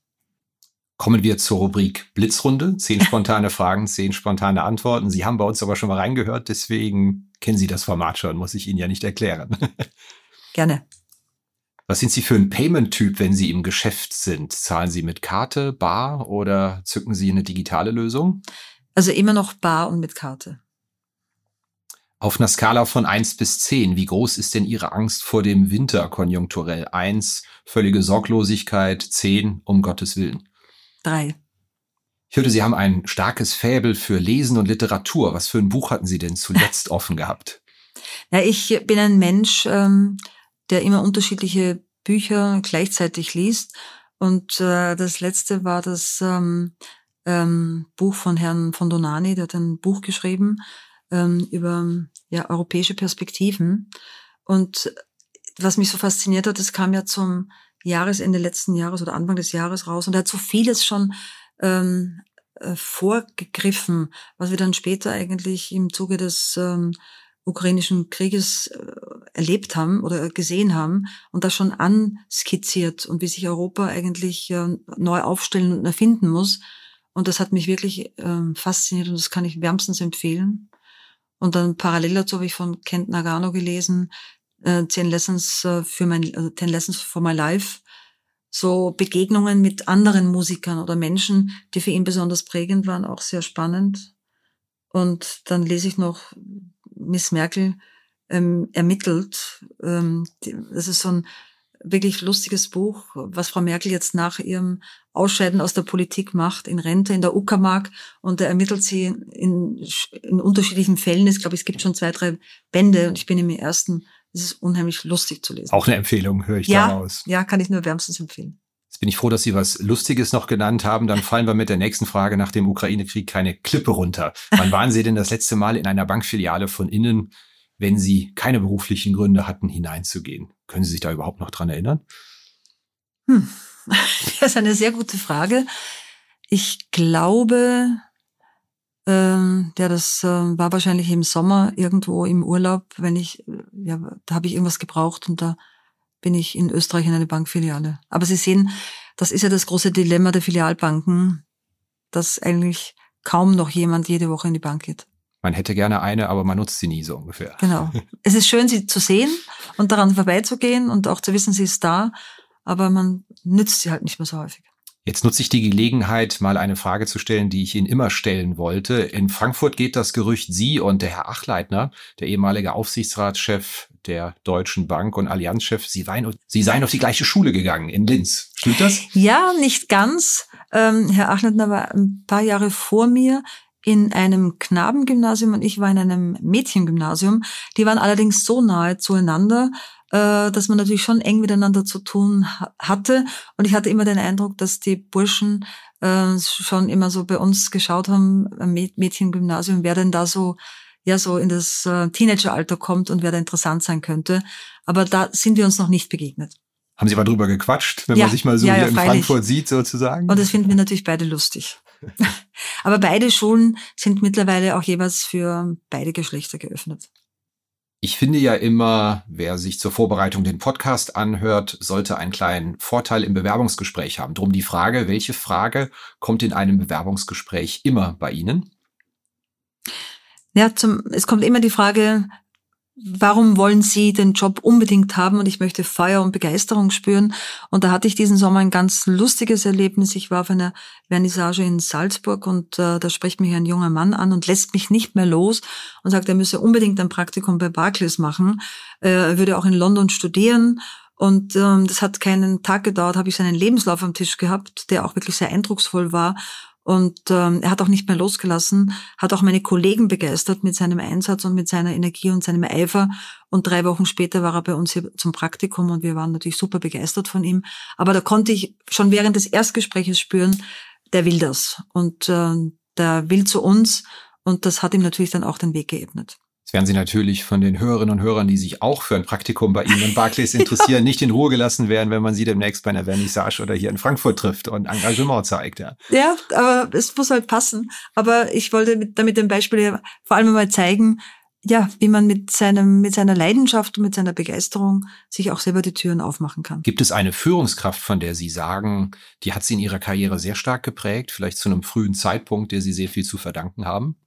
[SPEAKER 1] Kommen wir zur Rubrik Blitzrunde. Zehn spontane Fragen, zehn spontane Antworten. Sie haben bei uns aber schon mal reingehört, deswegen kennen Sie das Format schon, muss ich Ihnen ja nicht erklären.
[SPEAKER 2] Gerne.
[SPEAKER 1] Was sind Sie für ein Payment-Typ, wenn Sie im Geschäft sind? Zahlen Sie mit Karte, Bar oder zücken Sie eine digitale Lösung?
[SPEAKER 2] Also immer noch Bar und mit Karte.
[SPEAKER 1] Auf einer Skala von eins bis zehn, wie groß ist denn Ihre Angst vor dem Winter konjunkturell? Eins, völlige Sorglosigkeit, zehn, um Gottes Willen.
[SPEAKER 2] Drei.
[SPEAKER 1] Ich hörte, Sie haben ein starkes Fäbel für Lesen und Literatur. Was für ein Buch hatten Sie denn zuletzt offen gehabt?
[SPEAKER 2] Ja, ich bin ein Mensch, ähm, der immer unterschiedliche Bücher gleichzeitig liest. Und äh, das letzte war das ähm, ähm, Buch von Herrn von Donani, der hat ein Buch geschrieben ähm, über ja, europäische Perspektiven. Und was mich so fasziniert hat, das kam ja zum Jahresende letzten Jahres oder Anfang des Jahres raus und er hat so vieles schon ähm, äh, vorgegriffen, was wir dann später eigentlich im Zuge des ähm, ukrainischen Krieges äh, erlebt haben oder gesehen haben und das schon anskizziert und wie sich Europa eigentlich äh, neu aufstellen und erfinden muss. Und das hat mich wirklich ähm, fasziniert und das kann ich wärmstens empfehlen. Und dann parallel dazu habe ich von Kent Nagano gelesen, äh, Ten Lessons äh, für mein, also Ten Lessons for My Life. So Begegnungen mit anderen Musikern oder Menschen, die für ihn besonders prägend waren, auch sehr spannend. Und dann lese ich noch Miss Merkel ähm, ermittelt. Ähm, das ist so ein wirklich lustiges Buch, was Frau Merkel jetzt nach ihrem Ausscheiden aus der Politik macht, in Rente in der Uckermark. Und da ermittelt sie in, in unterschiedlichen Fällen. Ich glaube, es gibt schon zwei, drei Bände und ich bin im ersten es ist unheimlich lustig zu lesen.
[SPEAKER 1] Auch eine Empfehlung, höre ich
[SPEAKER 2] ja,
[SPEAKER 1] daraus.
[SPEAKER 2] Ja, kann ich nur wärmstens empfehlen.
[SPEAKER 1] Jetzt bin ich froh, dass Sie was Lustiges noch genannt haben. Dann fallen wir mit der nächsten Frage nach dem Ukraine-Krieg keine Klippe runter. Wann waren Sie denn das letzte Mal in einer Bankfiliale von innen, wenn Sie keine beruflichen Gründe hatten, hineinzugehen? Können Sie sich da überhaupt noch dran erinnern?
[SPEAKER 2] Hm. Das ist eine sehr gute Frage. Ich glaube, ähm, der das äh, war wahrscheinlich im Sommer irgendwo im Urlaub, wenn ich, ja, da habe ich irgendwas gebraucht und da bin ich in Österreich in eine Bankfiliale. Aber Sie sehen, das ist ja das große Dilemma der Filialbanken, dass eigentlich kaum noch jemand jede Woche in die Bank geht.
[SPEAKER 1] Man hätte gerne eine, aber man nutzt sie nie so ungefähr.
[SPEAKER 2] Genau. Es ist schön, sie zu sehen und daran vorbeizugehen und auch zu wissen, sie ist da, aber man nützt sie halt nicht mehr so häufig.
[SPEAKER 1] Jetzt nutze ich die Gelegenheit, mal eine Frage zu stellen, die ich Ihnen immer stellen wollte. In Frankfurt geht das Gerücht, Sie und der Herr Achleitner, der ehemalige Aufsichtsratschef der Deutschen Bank und Allianzchef, Sie, seien, Sie seien auf die gleiche Schule gegangen in Linz. Stimmt das?
[SPEAKER 2] Ja, nicht ganz. Ähm, Herr Achleitner war ein paar Jahre vor mir in einem Knabengymnasium und ich war in einem Mädchengymnasium. Die waren allerdings so nahe zueinander, äh, dass man natürlich schon eng miteinander zu tun hatte. Und ich hatte immer den Eindruck, dass die Burschen äh, schon immer so bei uns geschaut haben, Mädchengymnasium, wer denn da so ja so in das äh, Teenageralter kommt und wer da interessant sein könnte. Aber da sind wir uns noch nicht begegnet.
[SPEAKER 1] Haben Sie mal drüber gequatscht, wenn ja, man sich mal so ja, ja, in freilich. Frankfurt sieht sozusagen?
[SPEAKER 2] Und das finden wir natürlich beide lustig. Aber beide Schulen sind mittlerweile auch jeweils für beide Geschlechter geöffnet.
[SPEAKER 1] Ich finde ja immer, wer sich zur Vorbereitung den Podcast anhört, sollte einen kleinen Vorteil im Bewerbungsgespräch haben. Drum die Frage, welche Frage kommt in einem Bewerbungsgespräch immer bei Ihnen?
[SPEAKER 2] Ja, zum, es kommt immer die Frage, warum wollen Sie den Job unbedingt haben und ich möchte Feuer und Begeisterung spüren. Und da hatte ich diesen Sommer ein ganz lustiges Erlebnis. Ich war auf einer Vernissage in Salzburg und äh, da spricht mich ein junger Mann an und lässt mich nicht mehr los und sagt, er müsse unbedingt ein Praktikum bei Barclays machen. Äh, er würde auch in London studieren. Und ähm, das hat keinen Tag gedauert, habe ich seinen Lebenslauf am Tisch gehabt, der auch wirklich sehr eindrucksvoll war. Und ähm, er hat auch nicht mehr losgelassen, hat auch meine Kollegen begeistert mit seinem Einsatz und mit seiner Energie und seinem Eifer. Und drei Wochen später war er bei uns hier zum Praktikum und wir waren natürlich super begeistert von ihm. Aber da konnte ich schon während des Erstgespräches spüren, der will das und äh, der will zu uns und das hat ihm natürlich dann auch den Weg geebnet.
[SPEAKER 1] Jetzt werden Sie natürlich von den Hörerinnen und Hörern, die sich auch für ein Praktikum bei Ihnen in Barclays interessieren, nicht in Ruhe gelassen werden, wenn man Sie demnächst bei einer Vernissage oder hier in Frankfurt trifft und Engagement zeigt.
[SPEAKER 2] Ja, ja aber es muss halt passen. Aber ich wollte mit, damit dem Beispiel vor allem mal zeigen, ja, wie man mit seinem, mit seiner Leidenschaft und mit seiner Begeisterung sich auch selber die Türen aufmachen kann.
[SPEAKER 1] Gibt es eine Führungskraft, von der Sie sagen, die hat Sie in Ihrer Karriere sehr stark geprägt, vielleicht zu einem frühen Zeitpunkt, der Sie sehr viel zu verdanken haben?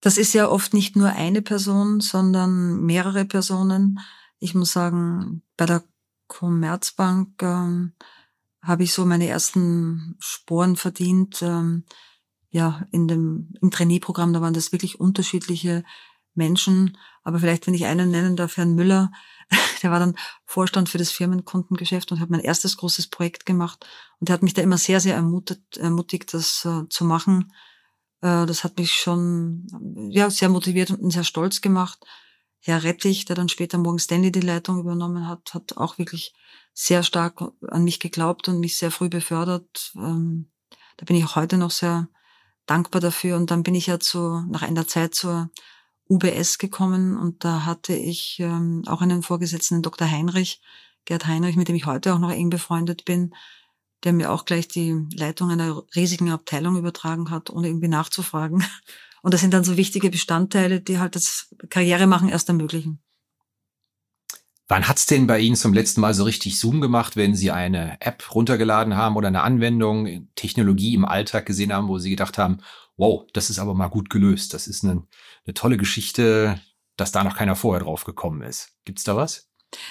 [SPEAKER 2] Das ist ja oft nicht nur eine Person, sondern mehrere Personen. Ich muss sagen, bei der Commerzbank ähm, habe ich so meine ersten Sporen verdient. Ähm, ja, in dem, im Trainee-Programm, da waren das wirklich unterschiedliche Menschen. Aber vielleicht, wenn ich einen nennen darf, Herrn Müller, der war dann Vorstand für das Firmenkundengeschäft und hat mein erstes großes Projekt gemacht. Und der hat mich da immer sehr, sehr ermutigt, ermutigt das äh, zu machen. Äh, das hat mich schon ja, sehr motiviert und sehr stolz gemacht. Herr Rettich, der dann später Morgen Stanley die Leitung übernommen hat, hat auch wirklich sehr stark an mich geglaubt und mich sehr früh befördert. Ähm, da bin ich auch heute noch sehr dankbar dafür. Und dann bin ich ja zu, nach einer Zeit zur UBS gekommen und da hatte ich ähm, auch einen Vorgesetzten, Dr. Heinrich, Gerd Heinrich, mit dem ich heute auch noch eng befreundet bin, der mir auch gleich die Leitung einer riesigen Abteilung übertragen hat, ohne irgendwie nachzufragen. Und das sind dann so wichtige Bestandteile, die halt das Karriere machen erst ermöglichen.
[SPEAKER 1] Wann hat's denn bei Ihnen zum letzten Mal so richtig Zoom gemacht, wenn Sie eine App runtergeladen haben oder eine Anwendung, Technologie im Alltag gesehen haben, wo Sie gedacht haben, wow, das ist aber mal gut gelöst. Das ist eine, eine tolle Geschichte, dass da noch keiner vorher drauf gekommen ist. Gibt's da was?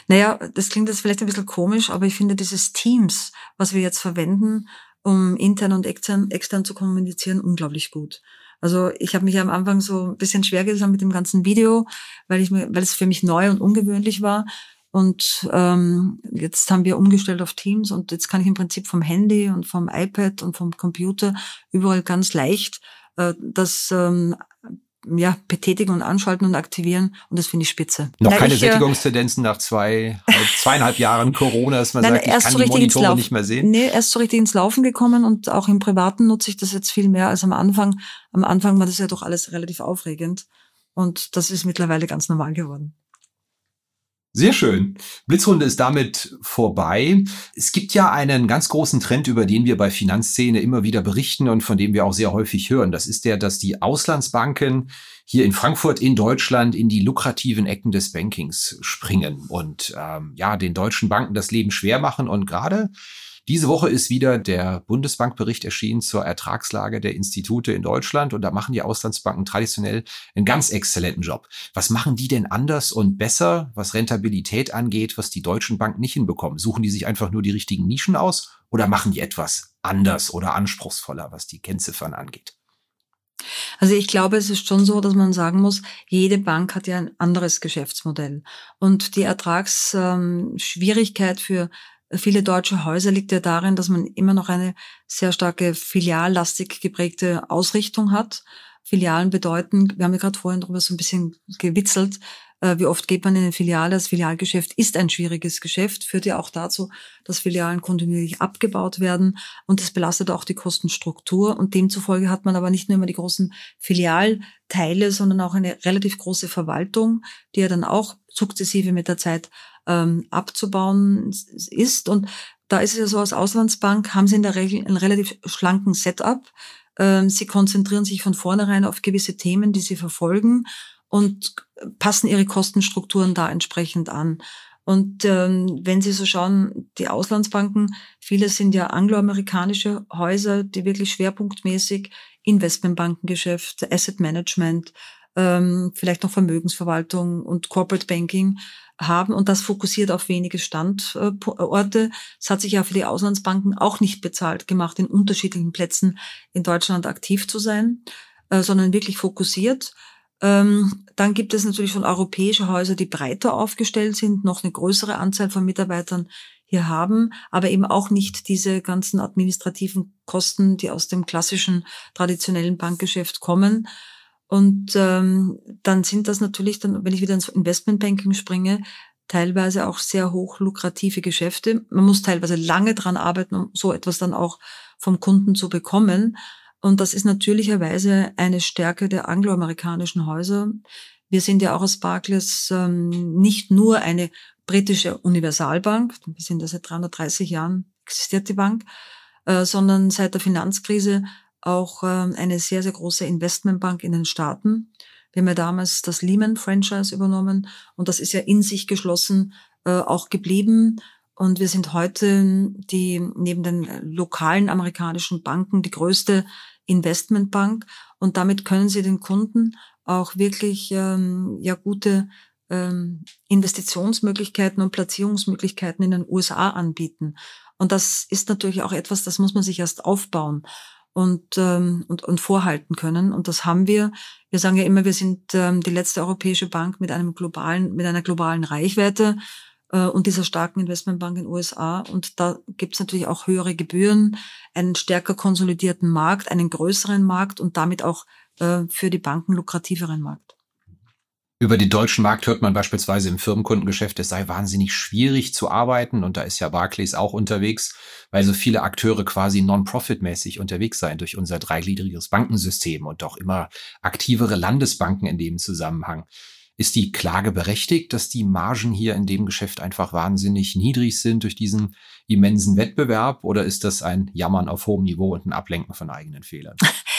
[SPEAKER 2] Naja, das klingt jetzt vielleicht ein bisschen komisch, aber ich finde dieses Teams, was wir jetzt verwenden, um intern und extern, extern zu kommunizieren, unglaublich gut. Also ich habe mich am Anfang so ein bisschen schwer getan mit dem ganzen Video, weil ich weil es für mich neu und ungewöhnlich war. Und ähm, jetzt haben wir umgestellt auf Teams und jetzt kann ich im Prinzip vom Handy und vom iPad und vom Computer überall ganz leicht äh, das ähm, ja, betätigen und anschalten und aktivieren und das finde ich spitze.
[SPEAKER 1] Noch Na, keine ich, äh, Sättigungstendenzen nach zwei, zweieinhalb Jahren Corona, dass man Nein, sagt, ich kann so die Monitore nicht mehr sehen?
[SPEAKER 2] Nee, erst so richtig ins Laufen gekommen und auch im Privaten nutze ich das jetzt viel mehr als am Anfang. Am Anfang war das ja doch alles relativ aufregend und das ist mittlerweile ganz normal geworden.
[SPEAKER 1] Sehr schön. Blitzrunde ist damit vorbei. Es gibt ja einen ganz großen Trend, über den wir bei Finanzszene immer wieder berichten und von dem wir auch sehr häufig hören. Das ist der, dass die Auslandsbanken hier in Frankfurt in Deutschland in die lukrativen Ecken des Bankings springen und ähm, ja den deutschen Banken das Leben schwer machen und gerade diese Woche ist wieder der Bundesbankbericht erschienen zur Ertragslage der Institute in Deutschland und da machen die Auslandsbanken traditionell einen ganz exzellenten Job. Was machen die denn anders und besser, was Rentabilität angeht, was die deutschen Banken nicht hinbekommen? Suchen die sich einfach nur die richtigen Nischen aus oder machen die etwas anders oder anspruchsvoller, was die Kennziffern angeht?
[SPEAKER 2] Also ich glaube, es ist schon so, dass man sagen muss, jede Bank hat ja ein anderes Geschäftsmodell. Und die Ertragsschwierigkeit für viele deutsche Häuser liegt ja darin, dass man immer noch eine sehr starke filiallastig geprägte Ausrichtung hat. Filialen bedeuten, wir haben ja gerade vorhin darüber so ein bisschen gewitzelt, äh, wie oft geht man in eine Filiale? Das Filialgeschäft ist ein schwieriges Geschäft, führt ja auch dazu, dass Filialen kontinuierlich abgebaut werden und das belastet auch die Kostenstruktur und demzufolge hat man aber nicht nur immer die großen Filialteile, sondern auch eine relativ große Verwaltung, die ja dann auch sukzessive mit der Zeit ähm, abzubauen ist. Und da ist es ja so, als Auslandsbank haben sie in der Regel einen relativ schlanken Setup. Ähm, sie konzentrieren sich von vornherein auf gewisse Themen, die sie verfolgen und passen ihre Kostenstrukturen da entsprechend an. Und ähm, wenn Sie so schauen, die Auslandsbanken, viele sind ja angloamerikanische Häuser, die wirklich schwerpunktmäßig Investmentbankengeschäft, Asset Management, ähm, vielleicht noch Vermögensverwaltung und Corporate Banking haben und das fokussiert auf wenige Standorte. Es hat sich ja für die Auslandsbanken auch nicht bezahlt gemacht, in unterschiedlichen Plätzen in Deutschland aktiv zu sein, äh, sondern wirklich fokussiert. Ähm, dann gibt es natürlich schon europäische Häuser, die breiter aufgestellt sind, noch eine größere Anzahl von Mitarbeitern hier haben, aber eben auch nicht diese ganzen administrativen Kosten, die aus dem klassischen traditionellen Bankgeschäft kommen. Und ähm, dann sind das natürlich dann, wenn ich wieder ins Investmentbanking springe, teilweise auch sehr hoch lukrative Geschäfte. Man muss teilweise lange dran arbeiten, um so etwas dann auch vom Kunden zu bekommen. Und das ist natürlicherweise eine Stärke der angloamerikanischen Häuser. Wir sind ja auch als Barclays ähm, nicht nur eine britische Universalbank, wir sind ja seit 330 Jahren existiert die Bank, äh, sondern seit der Finanzkrise auch äh, eine sehr, sehr große Investmentbank in den Staaten. Wir haben ja damals das Lehman-Franchise übernommen und das ist ja in sich geschlossen äh, auch geblieben. Und wir sind heute die neben den lokalen amerikanischen Banken die größte Investmentbank. Und damit können sie den Kunden auch wirklich ähm, ja gute ähm, Investitionsmöglichkeiten und Platzierungsmöglichkeiten in den USA anbieten. Und das ist natürlich auch etwas, das muss man sich erst aufbauen und, ähm, und, und vorhalten können. Und das haben wir. Wir sagen ja immer, wir sind ähm, die letzte europäische Bank mit einem globalen, mit einer globalen Reichweite äh, und dieser starken Investmentbank in den USA. Und da gibt es natürlich auch höhere Gebühren, einen stärker konsolidierten Markt, einen größeren Markt und damit auch äh, für die Banken lukrativeren Markt.
[SPEAKER 1] Über den deutschen Markt hört man beispielsweise im Firmenkundengeschäft, es sei wahnsinnig schwierig zu arbeiten und da ist ja Barclays auch unterwegs, weil so viele Akteure quasi non-profit-mäßig unterwegs seien durch unser dreigliedriges Bankensystem und auch immer aktivere Landesbanken in dem Zusammenhang. Ist die Klage berechtigt, dass die Margen hier in dem Geschäft einfach wahnsinnig niedrig sind durch diesen immensen Wettbewerb oder ist das ein Jammern auf hohem Niveau und ein Ablenken von eigenen Fehlern?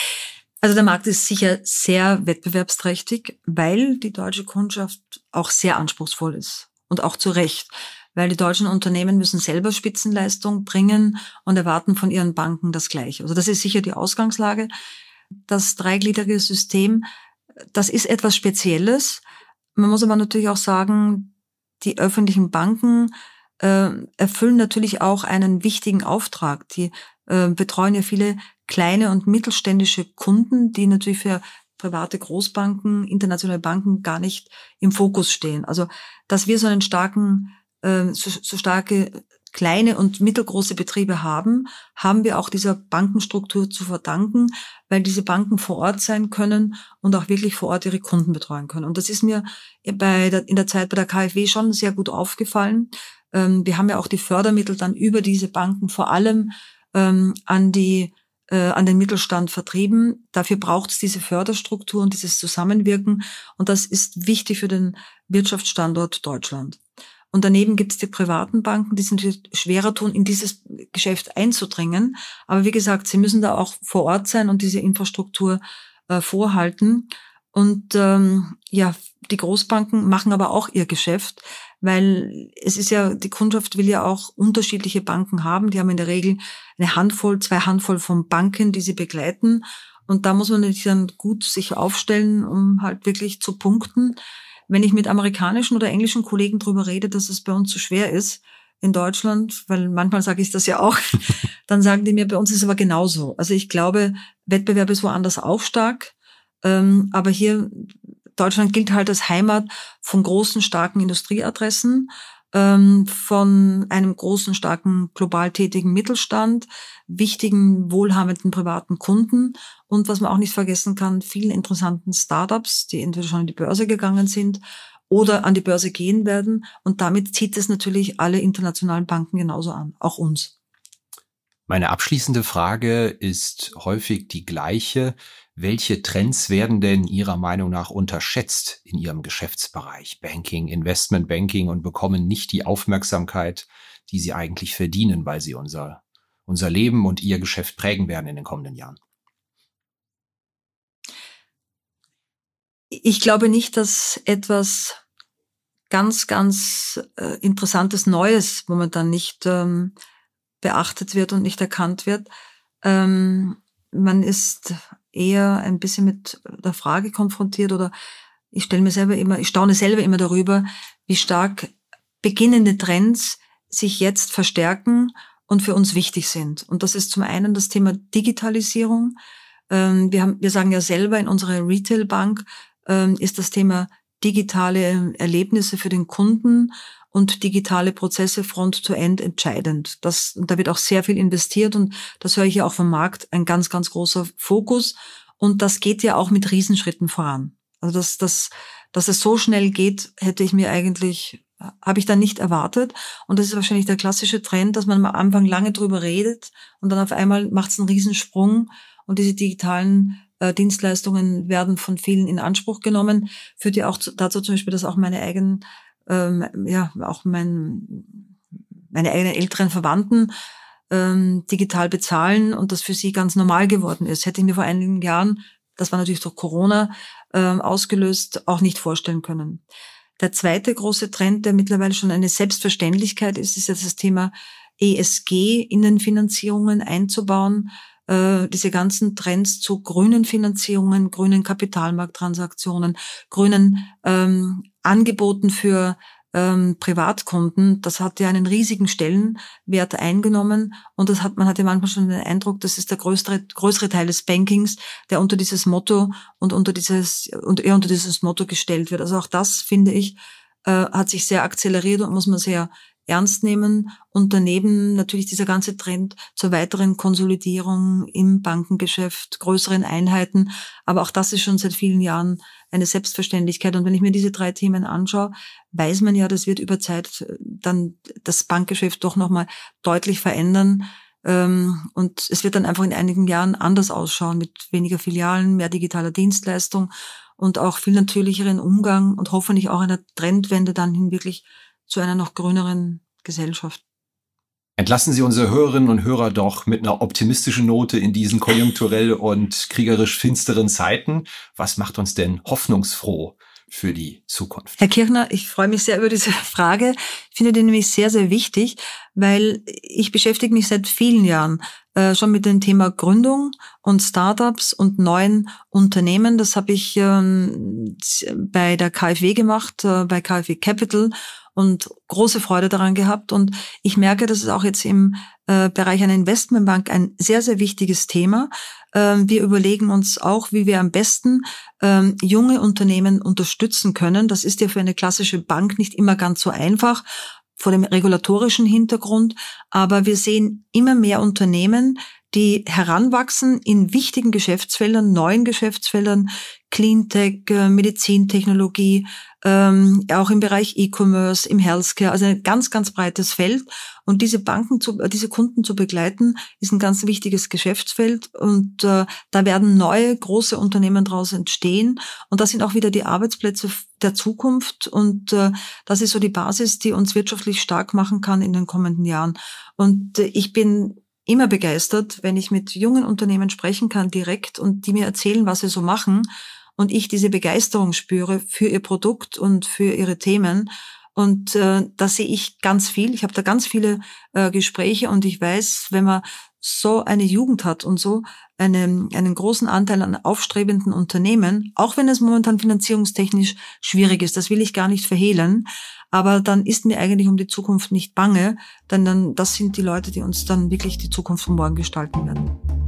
[SPEAKER 2] Also der Markt ist sicher sehr wettbewerbsträchtig, weil die deutsche Kundschaft auch sehr anspruchsvoll ist und auch zu Recht, weil die deutschen Unternehmen müssen selber Spitzenleistung bringen und erwarten von ihren Banken das Gleiche. Also das ist sicher die Ausgangslage. Das dreigliedrige System, das ist etwas Spezielles. Man muss aber natürlich auch sagen, die öffentlichen Banken äh, erfüllen natürlich auch einen wichtigen Auftrag. Die äh, betreuen ja viele kleine und mittelständische Kunden, die natürlich für private Großbanken, internationale Banken gar nicht im Fokus stehen. Also, dass wir so einen starken, äh, so, starke kleine und mittelgroße Betriebe haben, haben wir auch dieser Bankenstruktur zu verdanken, weil diese Banken vor Ort sein können und auch wirklich vor Ort ihre Kunden betreuen können. Und das ist mir bei der, in der Zeit bei der KfW schon sehr gut aufgefallen. Ähm, wir haben ja auch die Fördermittel dann über diese Banken vor allem ähm, an die an den Mittelstand vertrieben. Dafür braucht es diese Förderstruktur und dieses Zusammenwirken. Und das ist wichtig für den Wirtschaftsstandort Deutschland. Und daneben gibt es die privaten Banken, die natürlich schwerer tun, in dieses Geschäft einzudringen. Aber wie gesagt, sie müssen da auch vor Ort sein und diese Infrastruktur äh, vorhalten. Und ähm, ja, die Großbanken machen aber auch ihr Geschäft weil es ist ja, die Kundschaft will ja auch unterschiedliche Banken haben. Die haben in der Regel eine Handvoll, zwei Handvoll von Banken, die sie begleiten. Und da muss man natürlich dann gut sich aufstellen, um halt wirklich zu punkten. Wenn ich mit amerikanischen oder englischen Kollegen drüber rede, dass es bei uns zu so schwer ist in Deutschland, weil manchmal sage ich das ja auch, dann sagen die mir, bei uns ist es aber genauso. Also ich glaube, Wettbewerb ist woanders auch stark. Ähm, aber hier Deutschland gilt halt als Heimat von großen, starken Industrieadressen, ähm, von einem großen, starken, global tätigen Mittelstand, wichtigen, wohlhabenden privaten Kunden und was man auch nicht vergessen kann, vielen interessanten Startups, die entweder schon an die Börse gegangen sind oder an die Börse gehen werden. Und damit zieht es natürlich alle internationalen Banken genauso an, auch uns.
[SPEAKER 1] Meine abschließende Frage ist häufig die gleiche. Welche Trends werden denn Ihrer Meinung nach unterschätzt in Ihrem Geschäftsbereich Banking, Investment Banking und bekommen nicht die Aufmerksamkeit, die sie eigentlich verdienen, weil sie unser, unser Leben und Ihr Geschäft prägen werden in den kommenden Jahren?
[SPEAKER 2] Ich glaube nicht, dass etwas ganz, ganz äh, interessantes Neues momentan nicht ähm, beachtet wird und nicht erkannt wird. Ähm, man ist eher ein bisschen mit der Frage konfrontiert oder ich stelle mir selber immer, ich staune selber immer darüber, wie stark beginnende Trends sich jetzt verstärken und für uns wichtig sind. Und das ist zum einen das Thema Digitalisierung. Ähm, wir, haben, wir sagen ja selber in unserer Retailbank ähm, ist das Thema digitale Erlebnisse für den Kunden und digitale Prozesse front-to-end entscheidend. Das, da wird auch sehr viel investiert und das höre ich ja auch vom Markt, ein ganz, ganz großer Fokus. Und das geht ja auch mit Riesenschritten voran. Also dass, dass, dass es so schnell geht, hätte ich mir eigentlich, habe ich dann nicht erwartet. Und das ist wahrscheinlich der klassische Trend, dass man am Anfang lange drüber redet und dann auf einmal macht es einen Riesensprung und diese digitalen äh, Dienstleistungen werden von vielen in Anspruch genommen. Führt ja auch zu, dazu zum Beispiel, dass auch meine eigenen, ähm, ja, auch mein, meine eigenen älteren Verwandten ähm, digital bezahlen und das für sie ganz normal geworden ist. Hätte ich mir vor einigen Jahren, das war natürlich durch Corona ähm, ausgelöst, auch nicht vorstellen können. Der zweite große Trend, der mittlerweile schon eine Selbstverständlichkeit ist, ist ja das Thema ESG in den Finanzierungen einzubauen. Äh, diese ganzen Trends zu grünen Finanzierungen, grünen Kapitalmarkttransaktionen, grünen ähm, Angeboten für ähm, Privatkunden, das hat ja einen riesigen Stellenwert eingenommen und das hat, man hatte manchmal schon den Eindruck, das ist der größere, größere Teil des Bankings, der unter dieses Motto und unter dieses, und eher unter dieses Motto gestellt wird. Also auch das, finde ich, äh, hat sich sehr akzeleriert und muss man sehr ernst nehmen und daneben natürlich dieser ganze Trend zur weiteren Konsolidierung im Bankengeschäft, größeren Einheiten. Aber auch das ist schon seit vielen Jahren eine Selbstverständlichkeit. Und wenn ich mir diese drei Themen anschaue, weiß man ja, das wird über Zeit dann das Bankgeschäft doch nochmal deutlich verändern. Ähm, und es wird dann einfach in einigen Jahren anders ausschauen mit weniger Filialen, mehr digitaler Dienstleistung und auch viel natürlicheren Umgang und hoffentlich auch einer Trendwende dann hin wirklich zu einer noch grüneren Gesellschaft.
[SPEAKER 1] Entlassen Sie unsere Hörerinnen und Hörer doch mit einer optimistischen Note in diesen konjunkturell und kriegerisch finsteren Zeiten. Was macht uns denn hoffnungsfroh für die Zukunft?
[SPEAKER 2] Herr Kirchner, ich freue mich sehr über diese Frage. Ich finde die nämlich sehr, sehr wichtig, weil ich beschäftige mich seit vielen Jahren äh, schon mit dem Thema Gründung und Startups und neuen Unternehmen. Das habe ich ähm, bei der KfW gemacht, äh, bei KfW Capital und große Freude daran gehabt. Und ich merke, das ist auch jetzt im äh, Bereich einer Investmentbank ein sehr, sehr wichtiges Thema. Ähm, wir überlegen uns auch, wie wir am besten ähm, junge Unternehmen unterstützen können. Das ist ja für eine klassische Bank nicht immer ganz so einfach vor dem regulatorischen Hintergrund. Aber wir sehen immer mehr Unternehmen, die heranwachsen in wichtigen Geschäftsfeldern, neuen Geschäftsfeldern, Cleantech, äh, Medizintechnologie, ähm, auch im Bereich E-Commerce, im Healthcare, also ein ganz, ganz breites Feld. Und diese Banken, zu, äh, diese Kunden zu begleiten, ist ein ganz wichtiges Geschäftsfeld. Und äh, da werden neue, große Unternehmen daraus entstehen. Und das sind auch wieder die Arbeitsplätze der Zukunft. Und äh, das ist so die Basis, die uns wirtschaftlich stark machen kann in den kommenden Jahren. Und äh, ich bin immer begeistert, wenn ich mit jungen Unternehmen sprechen kann direkt und die mir erzählen, was sie so machen und ich diese Begeisterung spüre für ihr Produkt und für ihre Themen. Und äh, da sehe ich ganz viel. Ich habe da ganz viele äh, Gespräche und ich weiß, wenn man so eine Jugend hat und so einen, einen großen Anteil an aufstrebenden Unternehmen, auch wenn es momentan finanzierungstechnisch schwierig ist, das will ich gar nicht verhehlen, aber dann ist mir eigentlich um die Zukunft nicht bange, denn dann, das sind die Leute, die uns dann wirklich die Zukunft von morgen gestalten werden.